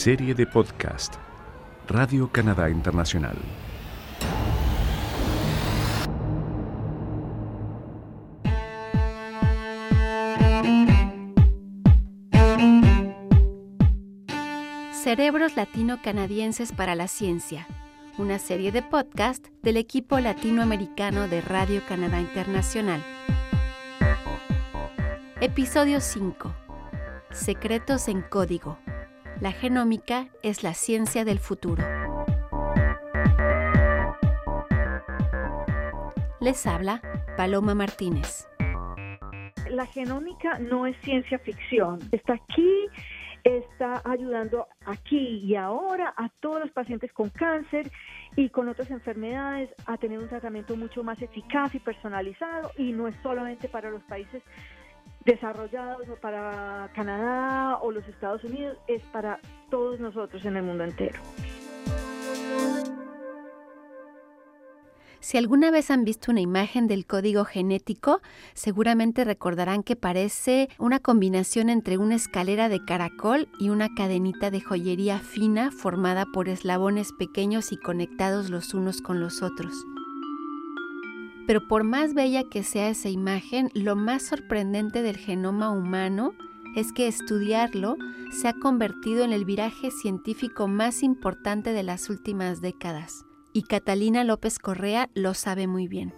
Serie de podcast Radio Canadá Internacional. Cerebros Latino-Canadienses para la Ciencia, una serie de podcast del equipo latinoamericano de Radio Canadá Internacional. Episodio 5. Secretos en código. La genómica es la ciencia del futuro. Les habla Paloma Martínez. La genómica no es ciencia ficción. Está aquí, está ayudando aquí y ahora a todos los pacientes con cáncer y con otras enfermedades a tener un tratamiento mucho más eficaz y personalizado y no es solamente para los países desarrollados o para Canadá o los Estados Unidos, es para todos nosotros en el mundo entero. Si alguna vez han visto una imagen del código genético, seguramente recordarán que parece una combinación entre una escalera de caracol y una cadenita de joyería fina formada por eslabones pequeños y conectados los unos con los otros. Pero por más bella que sea esa imagen, lo más sorprendente del genoma humano es que estudiarlo se ha convertido en el viraje científico más importante de las últimas décadas. Y Catalina López Correa lo sabe muy bien.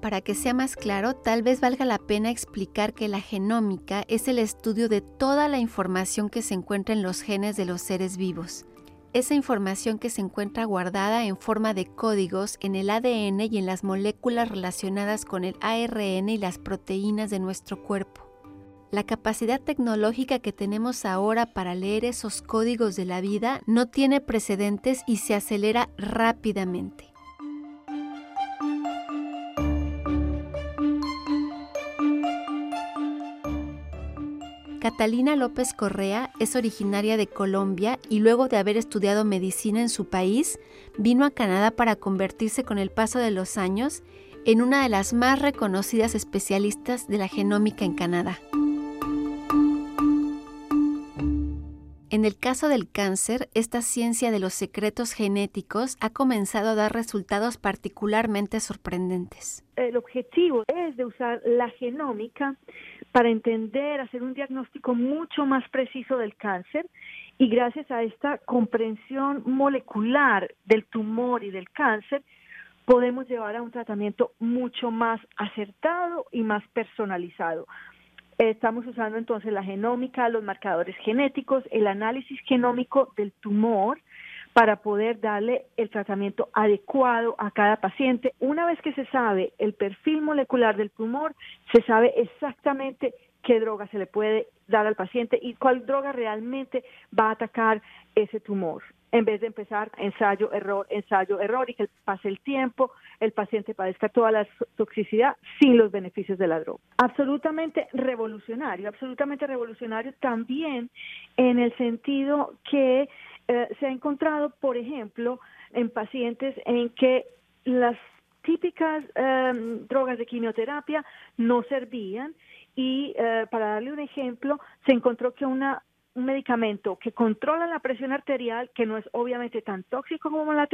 Para que sea más claro, tal vez valga la pena explicar que la genómica es el estudio de toda la información que se encuentra en los genes de los seres vivos esa información que se encuentra guardada en forma de códigos en el ADN y en las moléculas relacionadas con el ARN y las proteínas de nuestro cuerpo. La capacidad tecnológica que tenemos ahora para leer esos códigos de la vida no tiene precedentes y se acelera rápidamente. Catalina López Correa es originaria de Colombia y luego de haber estudiado medicina en su país, vino a Canadá para convertirse con el paso de los años en una de las más reconocidas especialistas de la genómica en Canadá. En el caso del cáncer, esta ciencia de los secretos genéticos ha comenzado a dar resultados particularmente sorprendentes. El objetivo es de usar la genómica para entender, hacer un diagnóstico mucho más preciso del cáncer y gracias a esta comprensión molecular del tumor y del cáncer, podemos llevar a un tratamiento mucho más acertado y más personalizado. Estamos usando entonces la genómica, los marcadores genéticos, el análisis genómico del tumor para poder darle el tratamiento adecuado a cada paciente. Una vez que se sabe el perfil molecular del tumor, se sabe exactamente qué droga se le puede dar al paciente y cuál droga realmente va a atacar ese tumor. En vez de empezar ensayo, error, ensayo, error y que pase el tiempo, el paciente padezca toda la toxicidad sin los beneficios de la droga. Absolutamente revolucionario, absolutamente revolucionario también en el sentido que eh, se ha encontrado, por ejemplo, en pacientes en que las típicas em, drogas de quimioterapia no servían y eh, para darle un ejemplo, se encontró que una un medicamento que controla la presión arterial, que no es obviamente tan tóxico como la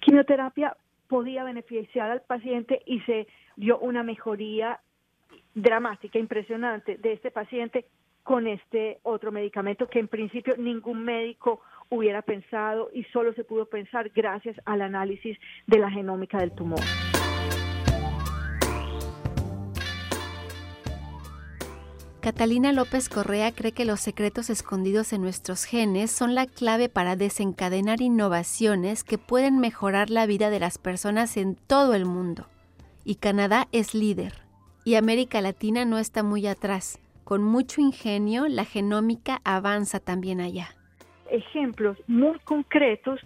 quimioterapia, podía beneficiar al paciente y se dio una mejoría dramática, impresionante de este paciente con este otro medicamento que en principio ningún médico hubiera pensado y solo se pudo pensar gracias al análisis de la genómica del tumor. Catalina López Correa cree que los secretos escondidos en nuestros genes son la clave para desencadenar innovaciones que pueden mejorar la vida de las personas en todo el mundo. Y Canadá es líder. Y América Latina no está muy atrás. Con mucho ingenio, la genómica avanza también allá. Ejemplos muy concretos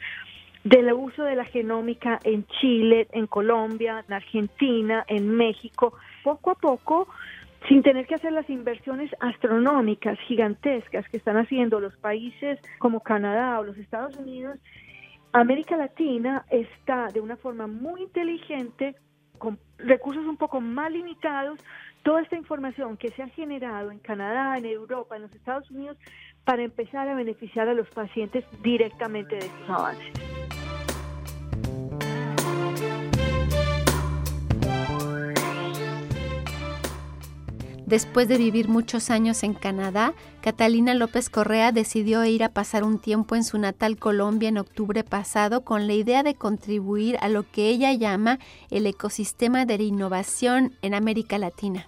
del uso de la genómica en Chile, en Colombia, en Argentina, en México. Poco a poco sin tener que hacer las inversiones astronómicas, gigantescas que están haciendo los países como Canadá o los Estados Unidos, América Latina está de una forma muy inteligente, con recursos un poco más limitados, toda esta información que se ha generado en Canadá, en Europa, en los Estados Unidos, para empezar a beneficiar a los pacientes directamente de estos avances. Después de vivir muchos años en Canadá, Catalina López Correa decidió ir a pasar un tiempo en su natal Colombia en octubre pasado con la idea de contribuir a lo que ella llama el ecosistema de la innovación en América Latina.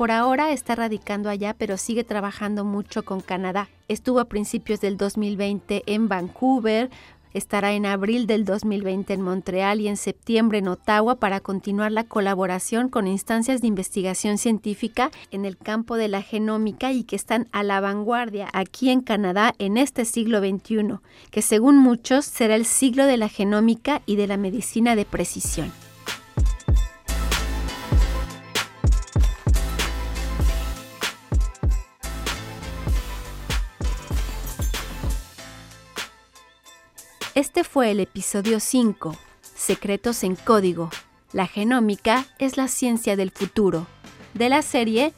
Por ahora está radicando allá, pero sigue trabajando mucho con Canadá. Estuvo a principios del 2020 en Vancouver, Estará en abril del 2020 en Montreal y en septiembre en Ottawa para continuar la colaboración con instancias de investigación científica en el campo de la genómica y que están a la vanguardia aquí en Canadá en este siglo XXI, que según muchos será el siglo de la genómica y de la medicina de precisión. Este fue el episodio 5, Secretos en Código. La genómica es la ciencia del futuro, de la serie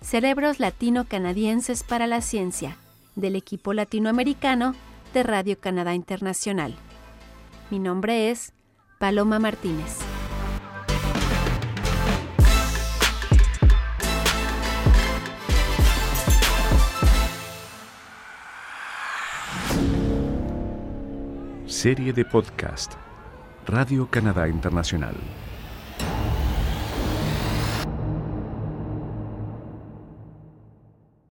Cerebros Latino-Canadienses para la Ciencia, del equipo latinoamericano de Radio Canadá Internacional. Mi nombre es Paloma Martínez. Serie de podcast Radio Canadá Internacional.